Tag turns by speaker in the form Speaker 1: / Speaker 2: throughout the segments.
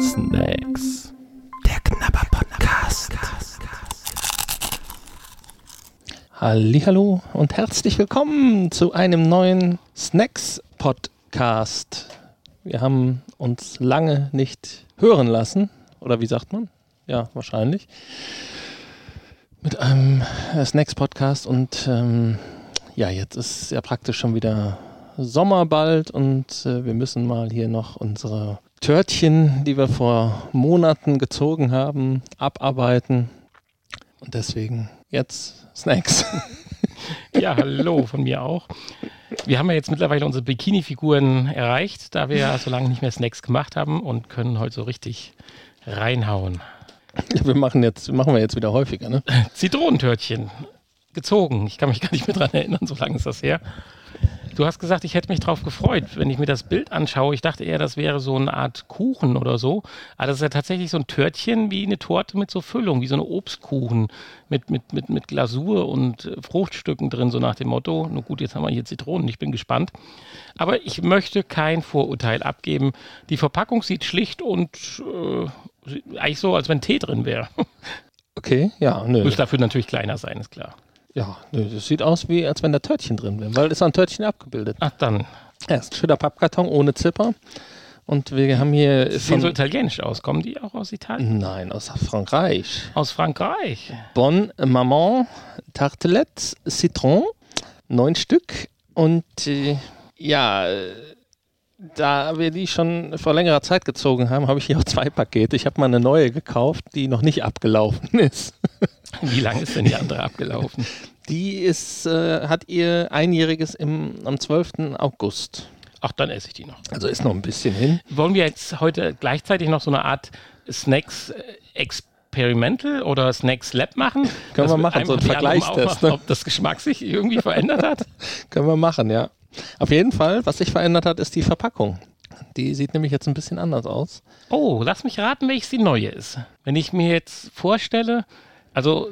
Speaker 1: Snacks. Der Knabber Podcast. Hallo und herzlich willkommen zu einem neuen Snacks Podcast. Wir haben uns lange nicht hören lassen, oder wie sagt man? Ja, wahrscheinlich. Mit einem Snacks Podcast und ähm, ja, jetzt ist ja praktisch schon wieder Sommer bald und äh, wir müssen mal hier noch unsere Törtchen, die wir vor Monaten gezogen haben, abarbeiten. Und deswegen jetzt Snacks.
Speaker 2: Ja, hallo von mir auch. Wir haben ja jetzt mittlerweile unsere Bikini-Figuren erreicht, da wir ja so lange nicht mehr Snacks gemacht haben und können heute so richtig reinhauen.
Speaker 1: Wir machen jetzt, machen wir jetzt wieder häufiger, ne?
Speaker 2: Zitronentörtchen gezogen. Ich kann mich gar nicht mehr dran erinnern, so lange ist das her. Du hast gesagt, ich hätte mich drauf gefreut, wenn ich mir das Bild anschaue. Ich dachte eher, das wäre so eine Art Kuchen oder so. Aber das ist ja tatsächlich so ein Törtchen wie eine Torte mit so Füllung, wie so eine Obstkuchen mit, mit, mit, mit Glasur und äh, Fruchtstücken drin, so nach dem Motto. Nur gut, jetzt haben wir hier Zitronen, ich bin gespannt. Aber ich möchte kein Vorurteil abgeben. Die Verpackung sieht schlicht und äh, eigentlich so, als wenn Tee drin wäre.
Speaker 1: Okay, ja, nö.
Speaker 2: Muss dafür natürlich kleiner sein, ist klar.
Speaker 1: Ja, nö, das sieht aus wie, als wenn da Törtchen drin wären, weil ist ein Törtchen abgebildet.
Speaker 2: Ach dann.
Speaker 1: Ja, ist ein schöner Pappkarton ohne Zipper. Und wir haben hier
Speaker 2: Die sehen so italienisch aus. Kommen die auch aus Italien?
Speaker 1: Nein, aus Frankreich.
Speaker 2: Aus Frankreich.
Speaker 1: Bon Maman Tartelette Citron, neun Stück. Und äh, ja, da wir die schon vor längerer Zeit gezogen haben, habe ich hier auch zwei Pakete. Ich habe mal eine neue gekauft, die noch nicht abgelaufen ist.
Speaker 2: Wie lange ist denn die andere abgelaufen?
Speaker 1: Die ist, äh, hat ihr einjähriges im, am 12. August.
Speaker 2: Ach, dann esse ich die noch.
Speaker 1: Also ist noch ein bisschen hin.
Speaker 2: Wollen wir jetzt heute gleichzeitig noch so eine Art Snacks äh, Experimental oder Snacks Lab machen?
Speaker 1: Können wir machen, so
Speaker 2: Aromen
Speaker 1: Vergleichstest, ne?
Speaker 2: Ob das Geschmack sich irgendwie verändert hat?
Speaker 1: Können wir machen, ja. Auf jeden Fall, was sich verändert hat, ist die Verpackung. Die sieht nämlich jetzt ein bisschen anders aus.
Speaker 2: Oh, lass mich raten, welches die neue ist. Wenn ich mir jetzt vorstelle, also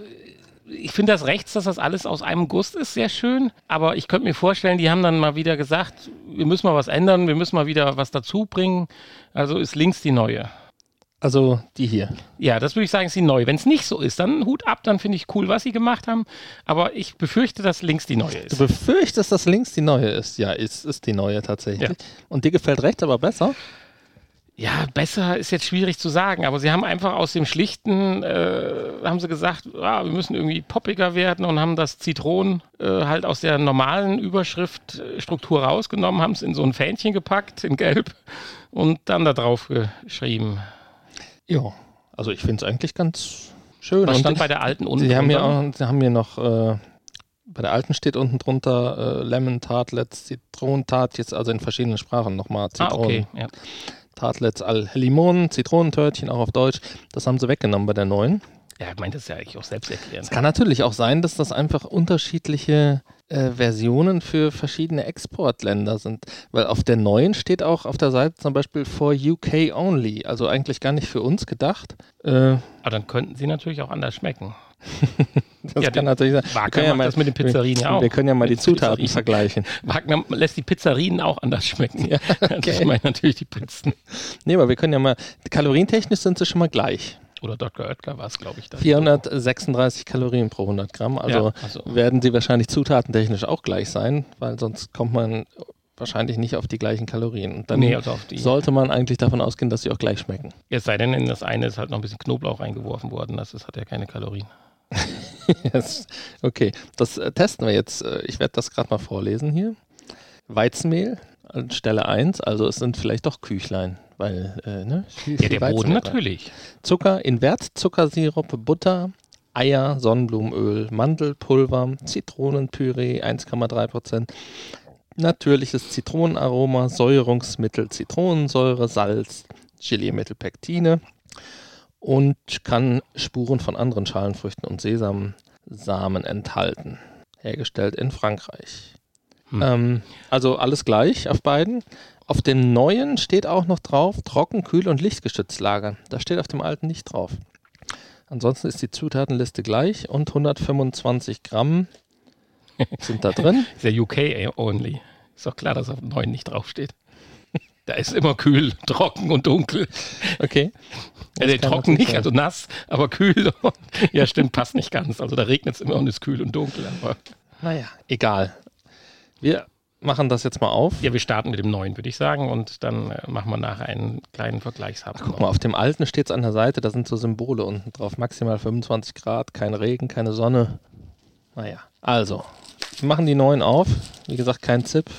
Speaker 2: ich finde das rechts, dass das alles aus einem Guss ist, sehr schön. Aber ich könnte mir vorstellen, die haben dann mal wieder gesagt, wir müssen mal was ändern, wir müssen mal wieder was dazu bringen. Also ist links die neue.
Speaker 1: Also die hier.
Speaker 2: Ja, das würde ich sagen, ist die neue. Wenn es nicht so ist, dann Hut ab, dann finde ich cool, was sie gemacht haben. Aber ich befürchte, dass links die neue
Speaker 1: Du
Speaker 2: ist.
Speaker 1: befürchtest, dass links die neue ist. Ja, ist, ist die neue tatsächlich.
Speaker 2: Ja.
Speaker 1: Und dir gefällt rechts aber besser?
Speaker 2: Ja, besser ist jetzt schwierig zu sagen, aber sie haben einfach aus dem Schlichten, äh, haben sie gesagt, ah, wir müssen irgendwie poppiger werden und haben das Zitronen äh, halt aus der normalen Überschriftstruktur rausgenommen, haben es in so ein Fähnchen gepackt, in Gelb und dann da drauf geschrieben.
Speaker 1: Ja. Also ich finde es eigentlich ganz schön.
Speaker 2: Was
Speaker 1: Und
Speaker 2: stand bei der alten unten?
Speaker 1: Sie haben hier auch, sie haben hier noch, äh, bei der alten steht unten drunter äh, Lemon Tartlets, Zitronentart, jetzt also in verschiedenen Sprachen nochmal
Speaker 2: Ah,
Speaker 1: Zitronen.
Speaker 2: okay. Ja.
Speaker 1: Tartlets al Limon, Zitronentörtchen auch auf Deutsch. Das haben sie weggenommen bei der neuen.
Speaker 2: ja, ich meine, das ist ja eigentlich auch selbsterklärend.
Speaker 1: Es kann natürlich auch sein, dass das einfach unterschiedliche äh, Versionen für verschiedene Exportländer sind. Weil auf der neuen steht auch auf der Seite zum Beispiel for UK only, also eigentlich gar nicht für uns gedacht. Äh,
Speaker 2: Aber dann könnten sie natürlich auch anders schmecken.
Speaker 1: das
Speaker 2: Ja,
Speaker 1: kann natürlich sein.
Speaker 2: Wagner macht das mit den Pizzerien ja auch.
Speaker 1: Wir können ja mal die
Speaker 2: Mit
Speaker 1: Zutaten
Speaker 2: Pizzerien.
Speaker 1: vergleichen.
Speaker 2: Wagner lässt die Pizzerien auch anders schmecken.
Speaker 1: Ja, okay.
Speaker 2: Ich meine natürlich die Pizzen.
Speaker 1: Nee, aber wir können ja mal, kalorientechnisch sind sie schon mal gleich.
Speaker 2: Oder Dr. Oetker war es, glaube ich. dann.
Speaker 1: 436 Kalorien pro 100 Gramm, also
Speaker 2: Ja, also-
Speaker 1: werden sie wahrscheinlich zutatentechnisch auch gleich sein, weil sonst kommt man wahrscheinlich nicht auf die gleichen Kalorien. Und dann
Speaker 2: Nee, also
Speaker 1: sollte man eigentlich davon ausgehen, dass sie auch gleich schmecken.
Speaker 2: Es sei denn, in das eine ist halt noch ein bisschen Knoblauch reingeworfen worden. Das ist, hat ja keine Kalorien.
Speaker 1: Yes. Okay, das äh, testen wir jetzt. Äh, Ich werde das gerade mal vorlesen hier. Weizenmehl an Stelle 1, also es sind vielleicht doch Küchlein, weil äh, ne, viel,
Speaker 2: Ja,
Speaker 1: viel
Speaker 2: der
Speaker 1: Weizen
Speaker 2: Boden natürlich.
Speaker 1: Zucker, Invertzuckersirup, Butter, Eier, Sonnenblumenöl, Mandelpulver, Zitronenpüree 1,3%, natürliches Zitronenaroma, Säuerungsmittel, Zitronensäure, Salz, Geliermittel, Pektine und kann Spuren von anderen Schalenfrüchten und Sesamsamen enthalten. Hergestellt in Frankreich.
Speaker 2: Hm.
Speaker 1: Ähm, also alles gleich auf beiden. Auf dem neuen steht auch noch drauf, trocken, kühl und lichtgeschützt lagern. Das steht auf dem alten nicht drauf. Ansonsten ist die Zutatenliste gleich und 125 Gramm sind da drin.
Speaker 2: Ist ja UK only. Ist doch klar, dass auf dem neuen nicht draufsteht. Da ist immer kühl, trocken und dunkel.
Speaker 1: Okay.
Speaker 2: Ja, nee, trocken nicht, sein. also nass, aber kühl. ja, stimmt, passt nicht ganz. Also da regnet es immer und ist kühl und dunkel. Aber
Speaker 1: naja, egal. Wir machen das jetzt mal auf.
Speaker 2: Ja, wir starten mit dem neuen, würde ich sagen, und dann äh, machen wir nachher einen kleinen Vergleichshaben.
Speaker 1: Guck mal, auf dem alten steht es an der Seite, da sind so Symbole unten drauf. Maximal 25 Grad, kein Regen, keine Sonne. Naja, also, wir machen die neuen auf. Wie gesagt, kein Zip.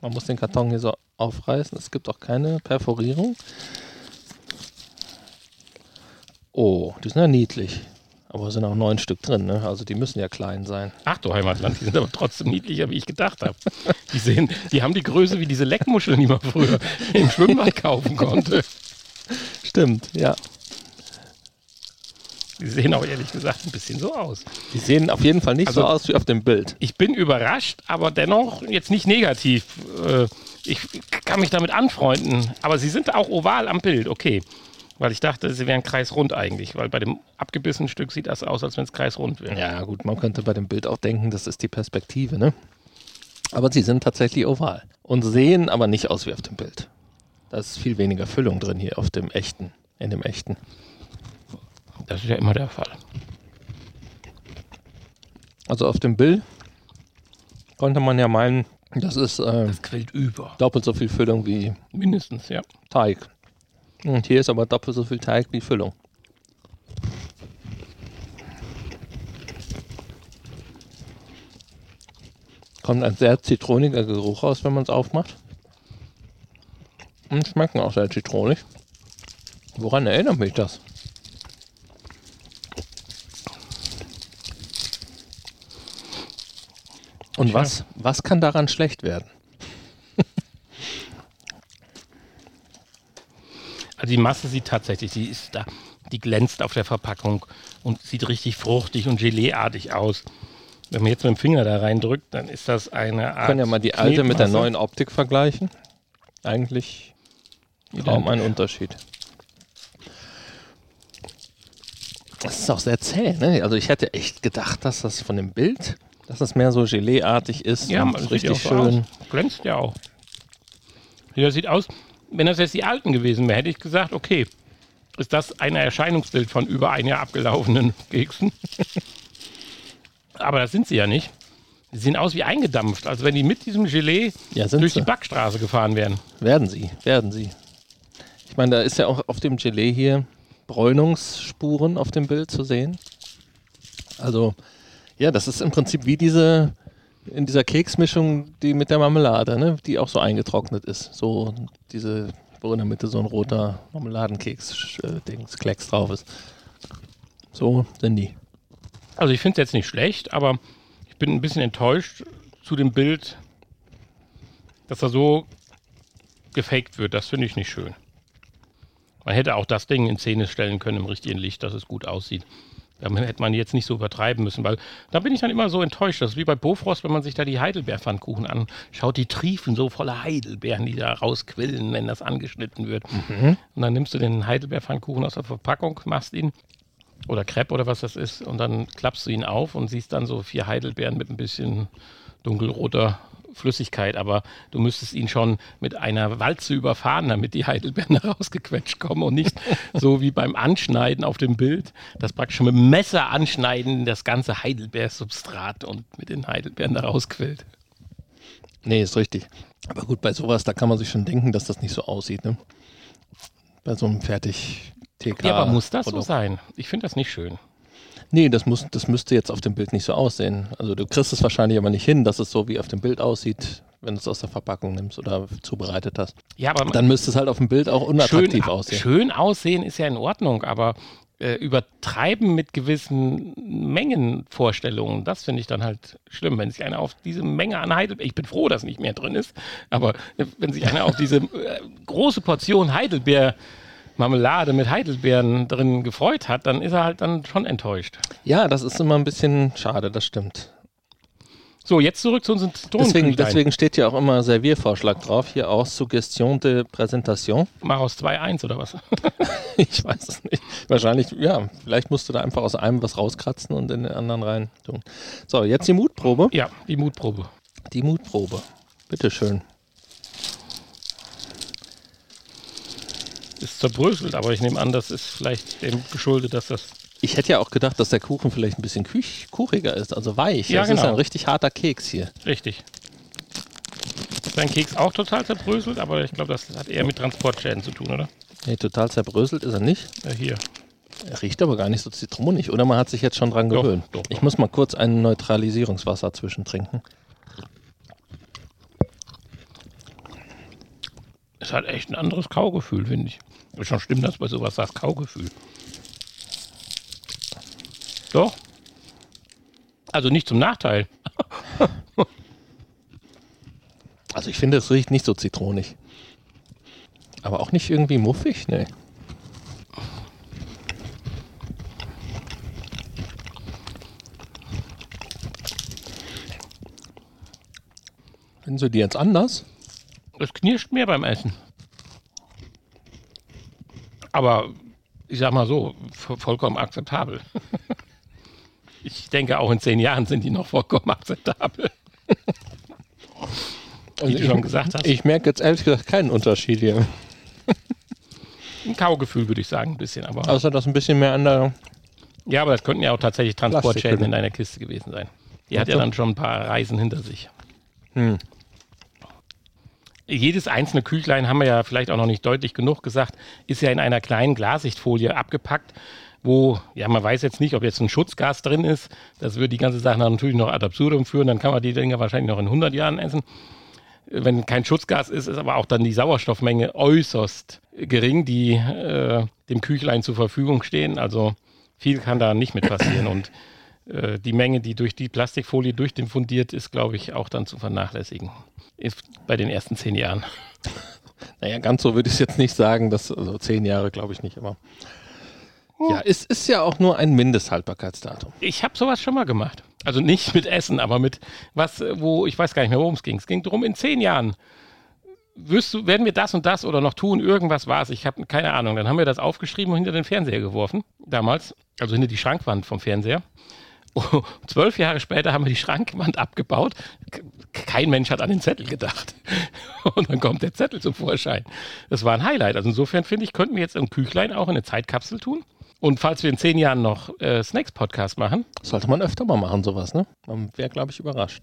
Speaker 1: Man muss den Karton hier so aufreißen. Es gibt auch keine Perforierung. Oh, die sind ja niedlich. Aber es sind auch neun Stück drin, ne? Also die müssen ja klein sein.
Speaker 2: Ach du Heimatland, die sind aber trotzdem niedlicher, wie ich gedacht habe. Die sehen, die haben die Größe wie diese Leckmuscheln, die man früher im Schwimmbad kaufen konnte.
Speaker 1: Stimmt, ja.
Speaker 2: Die sehen auch ehrlich gesagt ein bisschen so aus.
Speaker 1: Die sehen auf jeden Fall nicht also, so aus wie auf dem Bild.
Speaker 2: Ich bin überrascht, aber dennoch jetzt nicht negativ. Äh, ich kann mich damit anfreunden. Aber sie sind auch oval am Bild, okay. Weil ich dachte, sie wären kreisrund eigentlich, weil bei dem abgebissenen Stück sieht das aus, als wenn es kreisrund wäre.
Speaker 1: Ja, gut, man könnte bei dem Bild auch denken, das ist die Perspektive, ne? Aber sie sind tatsächlich oval und sehen aber nicht aus wie auf dem Bild. Da ist viel weniger Füllung drin hier auf dem echten, in dem echten.
Speaker 2: Das ist ja immer der Fall.
Speaker 1: Also auf dem Bild konnte man ja meinen, das ist äh,
Speaker 2: das quillt über.
Speaker 1: doppelt so viel Füllung wie
Speaker 2: mindestens, ja.
Speaker 1: Teig. Und hier ist aber doppelt so viel Teig wie Füllung. Kommt ein sehr zitroniger Geruch raus, wenn man es aufmacht. Und schmecken auch sehr zitronig. Woran erinnert mich das? Und was, was kann daran schlecht werden?
Speaker 2: Die Masse sieht tatsächlich, die ist da, die glänzt auf der Verpackung und sieht richtig fruchtig und geleeartig aus. Wenn man jetzt mit dem Finger da reindrückt, dann ist das eine Art. Wir
Speaker 1: können ja mal die alte mit der neuen Optik vergleichen. Eigentlich kaum ein Unterschied. Das ist auch sehr zäh, ne? Also ich hätte echt gedacht, dass das von dem Bild, dass das mehr so Geleeartig ist.
Speaker 2: Ja, und richtig schön. So Glänzt ja auch. Ja, sieht aus, wenn das jetzt die alten gewesen wäre, hätte ich gesagt, okay, ist das ein Erscheinungsbild von über ein Jahr abgelaufenen Keksen? Aber das sind sie ja nicht. Sie sehen aus wie eingedampft, als wenn die mit diesem Gelee ja, durch sie. die Backstraße gefahren wären.
Speaker 1: Werden sie, werden sie. Ich meine, da ist ja auch auf dem Gelee hier Bräunungsspuren auf dem Bild zu sehen. Also, ja, das ist im Prinzip wie diese in dieser Keksmischung, die mit der Marmelade, ne? die auch so eingetrocknet ist. So diese, wo in der Mitte so ein roter Marmeladenkeks-Dings, Klecks drauf ist. So sind die.
Speaker 2: Also ich finde es jetzt nicht schlecht, aber ich bin ein bisschen enttäuscht zu dem Bild, dass er so gefaked wird. Das finde ich nicht schön. Man hätte auch das Ding in Szene stellen können im richtigen Licht, dass es gut aussieht. Da hätte man jetzt nicht so übertreiben müssen, weil da bin ich dann immer so enttäuscht. Das ist wie bei Bofrost, wenn man sich da die Heidelbeerpfannkuchen anschaut, die triefen so voller Heidelbeeren, die da rausquillen, wenn das angeschnitten wird. Mhm. Und dann nimmst du den Heidelbeerpfannkuchen aus der Verpackung, machst ihn oder Crepe oder was das ist und dann klappst du ihn auf und siehst dann so vier Heidelbeeren mit ein bisschen dunkelroter Flüssigkeit, aber du müsstest ihn schon mit einer Walze überfahren, damit die Heidelbeeren rausgequetscht kommen und nicht so wie beim Anschneiden auf dem Bild, das praktisch mit dem Messer anschneiden, das ganze Heidelbeersubstrat und mit den Heidelbeeren da rausquillt.
Speaker 1: Nee, ist richtig. Aber gut, bei sowas, da kann man sich schon denken, dass das nicht so aussieht, ne? Bei so einem fertig TK.
Speaker 2: Ja, aber muss das so sein? Ich finde das nicht schön.
Speaker 1: Nee, das, muss, das müsste jetzt auf dem Bild nicht so aussehen. Also du kriegst es wahrscheinlich aber nicht hin, dass es so wie auf dem Bild aussieht, wenn du es aus der Verpackung nimmst oder zubereitet hast. Ja, aber dann müsste es halt auf dem Bild auch unattraktiv
Speaker 2: schön,
Speaker 1: aussehen.
Speaker 2: Schön aussehen ist ja in Ordnung, aber äh, übertreiben mit gewissen Mengenvorstellungen, das finde ich dann halt schlimm, wenn sich einer auf diese Menge an Heidelbeer, ich bin froh, dass nicht mehr drin ist, aber äh, wenn sich einer auf diese äh, große Portion Heidelbeer Marmelade mit Heidelbeeren drin gefreut hat, dann ist er halt dann schon enttäuscht.
Speaker 1: Ja, das ist immer ein bisschen schade, das stimmt.
Speaker 2: So, jetzt zurück zu unseren
Speaker 1: Deswegen, deswegen steht ja auch immer Serviervorschlag drauf, hier auch Suggestion de Präsentation.
Speaker 2: Mach aus 2-1 oder was?
Speaker 1: ich weiß es nicht. Wahrscheinlich, ja, vielleicht musst du da einfach aus einem was rauskratzen und in den anderen rein tun. So, jetzt die Mutprobe.
Speaker 2: Ja, die Mutprobe.
Speaker 1: Die Mutprobe. Bitteschön.
Speaker 2: Ist zerbröselt, aber ich nehme an, das ist vielleicht dem geschuldet, dass das.
Speaker 1: Ich hätte ja auch gedacht, dass der Kuchen vielleicht ein bisschen kuch kuchiger ist, also weich.
Speaker 2: Ja,
Speaker 1: das ist
Speaker 2: genau.
Speaker 1: ein richtig harter Keks hier.
Speaker 2: Richtig. Sein Keks auch total zerbröselt, aber ich glaube, das hat eher mit Transportschäden zu tun, oder?
Speaker 1: Nee, total zerbröselt ist er nicht.
Speaker 2: Ja, hier.
Speaker 1: Er riecht aber gar nicht so zitronig, oder man hat sich jetzt schon dran
Speaker 2: Doch,
Speaker 1: gewöhnt.
Speaker 2: doch,
Speaker 1: ich
Speaker 2: doch.
Speaker 1: muss mal kurz ein Neutralisierungswasser zwischentrinken.
Speaker 2: Es hat echt ein anderes Kaugefühl, finde ich. Ist schon stimmt, dass bei sowas sagst, Kaugefühl. Doch. Also nicht zum Nachteil.
Speaker 1: Also ich finde, es riecht nicht so zitronig. Aber auch nicht irgendwie muffig, ne. Finden Sie die jetzt anders?
Speaker 2: Es knirscht mehr beim Essen. Aber ich sag mal so, vo- vollkommen akzeptabel. Ich denke, auch in zehn Jahren sind die noch vollkommen akzeptabel. Wie du schon gesagt hast.
Speaker 1: Ich merke jetzt ehrlich gesagt keinen Unterschied hier.
Speaker 2: Ein Kaugefühl, würde ich sagen, ein bisschen. Aber
Speaker 1: Außer dass ein bisschen mehr an der.
Speaker 2: ja, aber das könnten ja auch tatsächlich Transportschäden in deiner Kiste gewesen sein. Die hat ja dann schon ein paar Reisen hinter sich.
Speaker 1: Hm.
Speaker 2: Jedes einzelne Küchlein, haben wir ja vielleicht auch noch nicht deutlich genug gesagt, ist ja in einer kleinen Glassichtfolie abgepackt, wo, ja, man weiß jetzt nicht, ob jetzt ein Schutzgas drin ist. Das würde die ganze Sache natürlich noch ad absurdum führen. Dann kann man die Dinger wahrscheinlich noch in 100 Jahren essen. Wenn kein Schutzgas ist, ist aber auch dann die Sauerstoffmenge äußerst gering, die äh, dem Küchlein zur Verfügung stehen. Also viel kann da nicht mit passieren. Und die Menge, die durch die Plastikfolie durchdiffundiert ist, glaube ich, auch dann zu vernachlässigen. Ist bei den ersten zehn Jahren.
Speaker 1: Naja, ganz so würde ich es jetzt nicht sagen. Das, also zehn Jahre glaube ich nicht immer. Ja, es ist ja auch nur ein Mindesthaltbarkeitsdatum.
Speaker 2: Ich habe sowas schon mal gemacht. Also nicht mit Essen, aber mit was, äh, wo, ich weiß gar nicht mehr, worum es ging. Es ging darum, in zehn Jahren wirst du, werden wir das und das oder noch tun, irgendwas war es. Ich habe keine Ahnung. Dann haben wir das aufgeschrieben und hinter den Fernseher geworfen, damals. Also hinter die Schrankwand vom Fernseher. Zwölf Jahre später haben wir die Schrankwand abgebaut. Kein Mensch hat an den Zettel gedacht. Und dann kommt der Zettel zum Vorschein. Das war ein Highlight. Also insofern finde ich, könnten wir jetzt im Küchlein auch eine Zeitkapsel tun. Und falls wir in zehn Jahren noch äh, Snacks-Podcast machen,
Speaker 1: Sollte man öfter mal machen, sowas, ne? Man wäre, glaube ich, überrascht.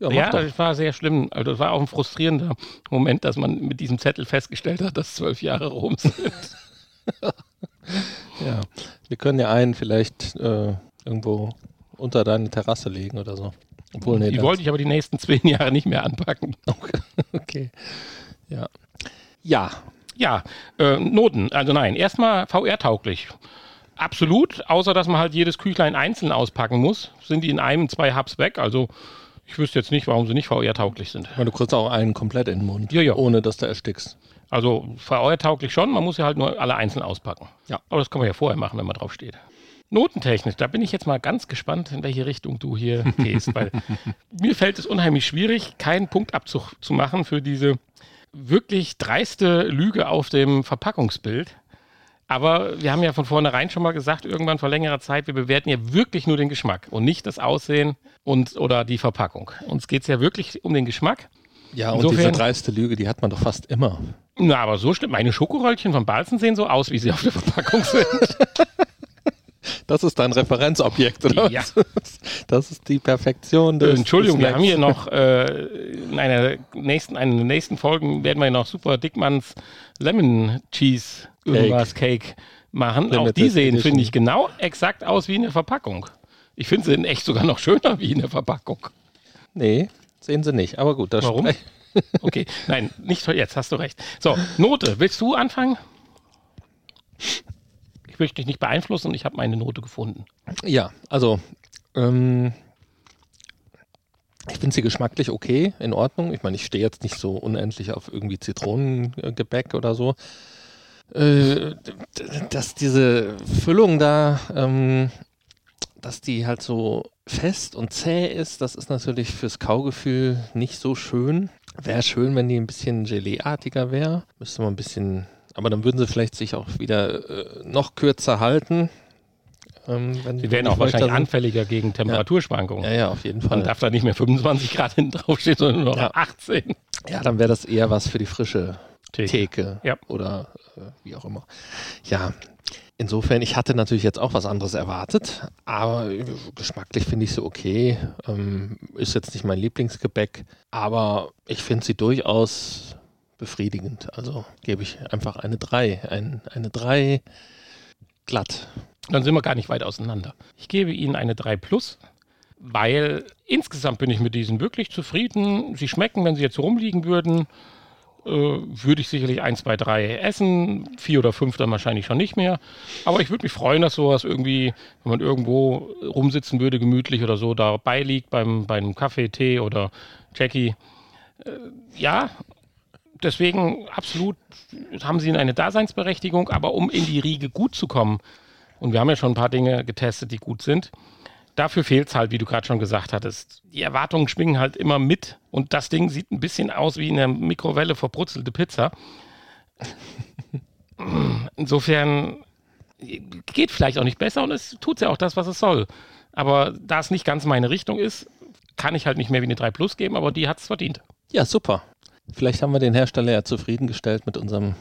Speaker 1: Ja,
Speaker 2: ja,
Speaker 1: doch.
Speaker 2: das war sehr schlimm. Also das war auch ein frustrierender Moment, dass man mit diesem Zettel festgestellt hat, dass zwölf Jahre rum sind.
Speaker 1: ja. Wir können ja einen vielleicht äh, irgendwo unter deine Terrasse legen oder so. Obwohl, nee,
Speaker 2: Die wollte ich aber die nächsten zehn Jahre nicht mehr anpacken.
Speaker 1: Okay. Ja. Ja.
Speaker 2: Ja, äh, Noten. Also nein, erstmal VR-tauglich. Absolut, außer dass man halt jedes Küchlein einzeln auspacken muss, sind die in einem, zwei Hubs weg. Also ich wüsste jetzt nicht, warum sie nicht VR-tauglich sind.
Speaker 1: Weil du kriegst auch einen komplett in den Mund,
Speaker 2: Ja, ja.
Speaker 1: ohne dass du erstickst.
Speaker 2: Also VR-tauglich schon, man muss ja halt nur alle einzeln auspacken.
Speaker 1: Ja.
Speaker 2: Aber das kann man ja vorher machen, wenn man drauf steht. Notentechnisch, da bin ich jetzt mal ganz gespannt, in welche Richtung du hier gehst, weil mir fällt es unheimlich schwierig, keinen Punktabzug zu machen für diese wirklich dreiste Lüge auf dem Verpackungsbild. Aber wir haben ja von vornherein schon mal gesagt, irgendwann vor längerer Zeit, wir bewerten ja wirklich nur den Geschmack und nicht das Aussehen und oder die Verpackung. Uns geht es ja wirklich um den Geschmack.
Speaker 1: Ja, und
Speaker 2: Insofern-
Speaker 1: diese dreiste Lüge, die hat man doch fast immer.
Speaker 2: Na, aber so stimmt. Meine Schokoröllchen von Balzen sehen so aus, wie sie auf der Verpackung sind.
Speaker 1: Das ist dein Referenzobjekt, oder?
Speaker 2: Ja.
Speaker 1: Das ist die Perfektion des
Speaker 2: Entschuldigung,
Speaker 1: des
Speaker 2: wir haben hier noch äh, in einer nächsten, einer der nächsten Folgen werden wir noch super Dickmanns Lemon Cheese irgendwas Cake machen. Auch
Speaker 1: Limited
Speaker 2: die sehen, finde ich, genau exakt aus wie in der Verpackung. Ich finde, sie sind echt sogar noch schöner wie in der Verpackung.
Speaker 1: Nee, sehen sie nicht. Aber gut, das
Speaker 2: Warum? Okay, nein, nicht jetzt, hast du recht. So, Note, willst du anfangen? Ich möchte dich nicht beeinflussen und ich habe meine Note gefunden.
Speaker 1: Ja, also ähm, ich finde sie geschmacklich okay, in Ordnung. Ich meine, ich stehe jetzt nicht so unendlich auf irgendwie Zitronengebäck oder so. Äh, dass diese Füllung da, ähm, dass die halt so fest und zäh ist, das ist natürlich fürs Kaugefühl nicht so schön. Wäre schön, wenn die ein bisschen Geleeartiger wäre. Müsste man ein bisschen, aber dann würden sie vielleicht sich auch wieder äh, noch kürzer halten. Ähm,
Speaker 2: Sie
Speaker 1: die
Speaker 2: auch wahrscheinlich
Speaker 1: sind.
Speaker 2: anfälliger gegen Temperaturschwankungen.
Speaker 1: Ja, ja, auf jeden Fall.
Speaker 2: Man darf da nicht mehr 25 Grad hinten draufstehen, sondern nur noch
Speaker 1: Ja.
Speaker 2: 18.
Speaker 1: Ja, dann wäre das eher was für die frische
Speaker 2: Theke.
Speaker 1: Theke
Speaker 2: Ja.
Speaker 1: oder äh, wie auch immer. Ja, insofern, ich hatte natürlich jetzt auch was anderes erwartet, aber äh, geschmacklich finde ich sie okay. Ähm, ist jetzt nicht mein Lieblingsgebäck, aber ich finde sie durchaus befriedigend. Also gebe ich einfach eine 3. Ein, eine 3 glatt.
Speaker 2: Dann sind wir gar nicht weit auseinander. Ich gebe Ihnen eine 3 Plus, weil insgesamt bin ich mit diesen wirklich zufrieden. Sie schmecken, wenn sie jetzt rumliegen würden, äh, würde ich sicherlich 1, 2, 3 essen. Vier oder fünf dann wahrscheinlich schon nicht mehr. Aber ich würde mich freuen, dass sowas irgendwie, wenn man irgendwo rumsitzen würde, gemütlich oder so, dabei liegt beim, beim Kaffee, Tee oder Jackie. Äh, ja, deswegen absolut haben sie eine Daseinsberechtigung, aber um in die Riege gut zu kommen, und wir haben ja schon ein paar Dinge getestet, die gut sind, dafür fehlt es halt, wie du gerade schon gesagt hattest. Die Erwartungen schwingen halt immer mit und das Ding sieht ein bisschen aus wie eine Mikrowelle verbrutzelte Pizza. Insofern geht vielleicht auch nicht besser und es tut ja auch das, was es soll. Aber da es nicht ganz meine Richtung ist, kann ich halt nicht mehr wie eine 3 Plus geben, aber die hat es verdient.
Speaker 1: Ja, super. Vielleicht haben wir den Hersteller ja zufriedengestellt mit, unserem,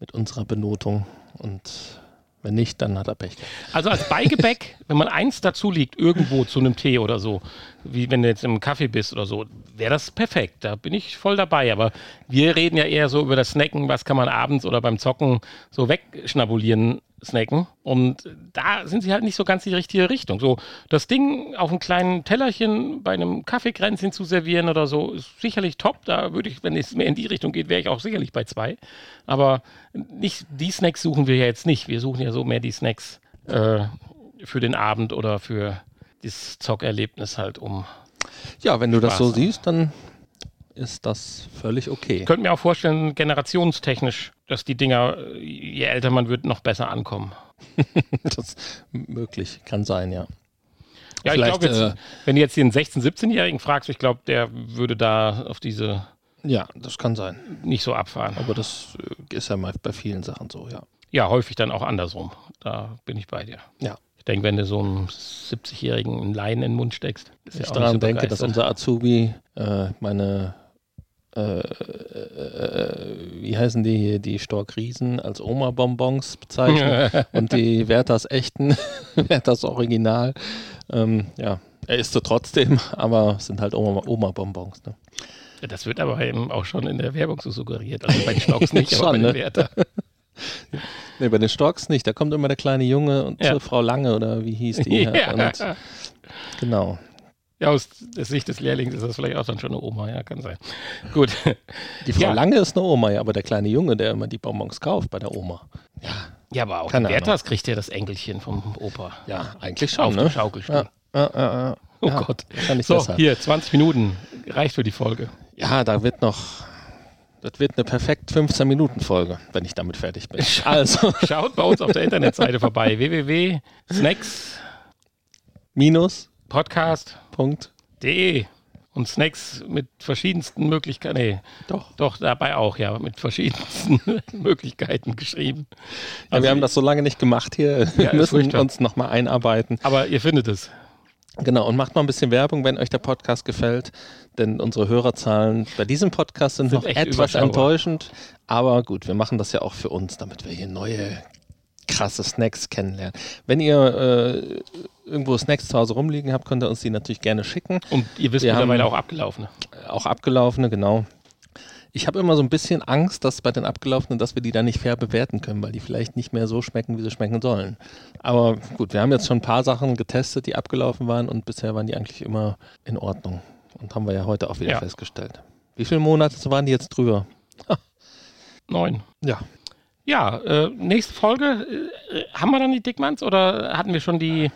Speaker 1: mit unserer Benotung und wenn nicht, dann hat er Pech.
Speaker 2: Also als Beigebäck, wenn man eins dazu liegt, irgendwo zu einem Tee oder so, wie wenn du jetzt im Kaffee bist oder so, wäre das perfekt. Da bin ich voll dabei. Aber wir reden ja eher so über das Snacken, was kann man abends oder beim Zocken so wegschnabulieren, snacken. Und da sind sie halt nicht so ganz die richtige Richtung. So das Ding auf einem kleinen Tellerchen bei einem Kaffeekränzchen zu servieren oder so, ist sicherlich top. Da würde ich, wenn es mehr in die Richtung geht, wäre ich auch sicherlich bei zwei. Aber nicht die Snacks suchen wir ja jetzt nicht. Wir suchen ja so mehr die Snacks äh, für den Abend oder für das Zockerlebnis halt um.
Speaker 1: Ja, wenn du das
Speaker 2: Spaß
Speaker 1: so
Speaker 2: haben.
Speaker 1: siehst, dann ist das völlig okay.
Speaker 2: Ich könnte mir auch vorstellen, generationstechnisch, dass die Dinger, je älter man wird, noch besser ankommen.
Speaker 1: das ist möglich, kann sein, ja.
Speaker 2: Ja, ich
Speaker 1: Vielleicht,
Speaker 2: glaube jetzt,
Speaker 1: äh,
Speaker 2: wenn du jetzt den 16-, 17-Jährigen fragst, ich glaube, der würde da auf diese
Speaker 1: Ja, das kann sein.
Speaker 2: nicht so abfahren.
Speaker 1: Aber das äh, ist ja mal bei vielen Sachen so, ja.
Speaker 2: Ja, häufig dann auch andersrum. Da bin ich bei dir.
Speaker 1: Ja.
Speaker 2: Denke, wenn du so einem 70-Jährigen einen Laien in den Mund steckst, ist
Speaker 1: ich
Speaker 2: auch
Speaker 1: daran
Speaker 2: so
Speaker 1: denke, dass unser Azubi äh, meine, äh, äh, wie heißen die hier, die Stork-Riesen als Oma-Bonbons bezeichnet und die Werthers echten, Werthers Original. Ähm, ja, er isst sie trotzdem, aber es sind halt Oma- Oma-Bonbons. Ne?
Speaker 2: Das wird aber eben auch schon in der Werbung so suggeriert. Also bei den Stocks nicht, aber
Speaker 1: Schon,
Speaker 2: bei den
Speaker 1: ne?
Speaker 2: Werther.
Speaker 1: Nee, bei den Storks nicht. Da kommt immer der kleine Junge und
Speaker 2: Ja.
Speaker 1: zur Frau Lange oder wie hieß die?
Speaker 2: Ja.
Speaker 1: Und, genau.
Speaker 2: ja, aus der Sicht des Lehrlings ist das vielleicht auch dann schon eine Oma. Ja, kann sein. Gut.
Speaker 1: Die Frau
Speaker 2: Ja.
Speaker 1: Lange ist eine Oma, ja, aber der kleine Junge, der immer die Bonbons kauft bei der Oma. Ja,
Speaker 2: Ja, aber auch Werthers kriegt ja das Enkelchen vom Opa.
Speaker 1: ja eigentlich
Speaker 2: Auf
Speaker 1: schon,
Speaker 2: dem
Speaker 1: ne?
Speaker 2: Schaukelstuhl.
Speaker 1: Ja, ja.
Speaker 2: Oh Gott.
Speaker 1: Wahrscheinlich
Speaker 2: So,
Speaker 1: besser.
Speaker 2: hier, 20 Minuten. Reicht für die Folge.
Speaker 1: Ja, da wird noch. Das wird eine perfekt 15-Minuten-Folge, wenn ich damit fertig bin. Also,
Speaker 2: Schaut bei uns auf der Internetseite vorbei. www.snacks
Speaker 1: minus,
Speaker 2: Podcast
Speaker 1: Punkt.
Speaker 2: De und Snacks mit verschiedensten Möglichkeiten, nee,
Speaker 1: Doch.
Speaker 2: doch dabei auch, ja, mit verschiedensten Möglichkeiten geschrieben.
Speaker 1: Ja,
Speaker 2: Also,
Speaker 1: wir haben das so lange nicht gemacht hier. Wir
Speaker 2: Ja,
Speaker 1: müssen uns nochmal einarbeiten.
Speaker 2: Aber ihr findet es.
Speaker 1: Genau, und macht mal ein bisschen Werbung, wenn euch der Podcast gefällt. Denn unsere Hörerzahlen bei diesem Podcast sind,
Speaker 2: Sind
Speaker 1: noch etwas enttäuschend. Aber gut, wir machen das ja auch für uns, damit wir hier neue krasse Snacks kennenlernen. Wenn ihr äh, irgendwo Snacks zu Hause rumliegen habt, könnt ihr uns die natürlich gerne schicken.
Speaker 2: Und ihr wisst
Speaker 1: Wir
Speaker 2: mittlerweile auch abgelaufene.
Speaker 1: Auch abgelaufene, genau. Ich habe immer so ein bisschen Angst, dass bei den abgelaufenen, dass wir die dann nicht fair bewerten können, weil die vielleicht nicht mehr so schmecken, wie sie schmecken sollen. Aber gut, wir haben jetzt schon ein paar Sachen getestet, die abgelaufen waren und bisher waren die eigentlich immer in Ordnung. Und haben wir ja heute auch wieder
Speaker 2: Ja.
Speaker 1: festgestellt. Wie viele Monate waren die jetzt drüber?
Speaker 2: Neun.
Speaker 1: Ja.
Speaker 2: Ja, äh, nächste Folge. Äh, haben wir dann die Dickmanns oder hatten wir schon die,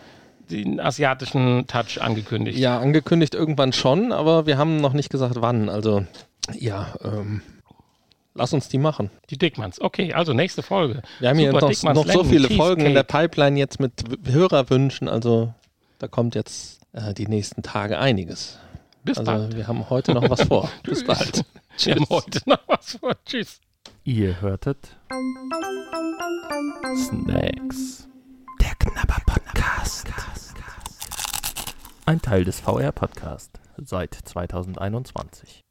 Speaker 2: den asiatischen Touch angekündigt?
Speaker 1: Ja, angekündigt irgendwann schon, aber wir haben noch nicht gesagt, wann. Also, ja, ähm, lass uns die machen.
Speaker 2: Die Dickmanns. Okay, also nächste Folge.
Speaker 1: Wir haben hier
Speaker 2: Super
Speaker 1: noch,
Speaker 2: Dickmanns
Speaker 1: noch so viele Folgen in der
Speaker 2: Cheesecake.
Speaker 1: Pipeline jetzt mit Hörerwünschen. Also, da kommt jetzt äh, die nächsten Tage einiges.
Speaker 2: Bis
Speaker 1: Also,
Speaker 2: bald.
Speaker 1: wir haben heute noch was vor. Bis bald.
Speaker 2: Wir haben heute noch was vor. Tschüss.
Speaker 3: Ihr hörtet Snacks. Der Knabber Podcast. Ein Teil des VR Podcast seit 2021.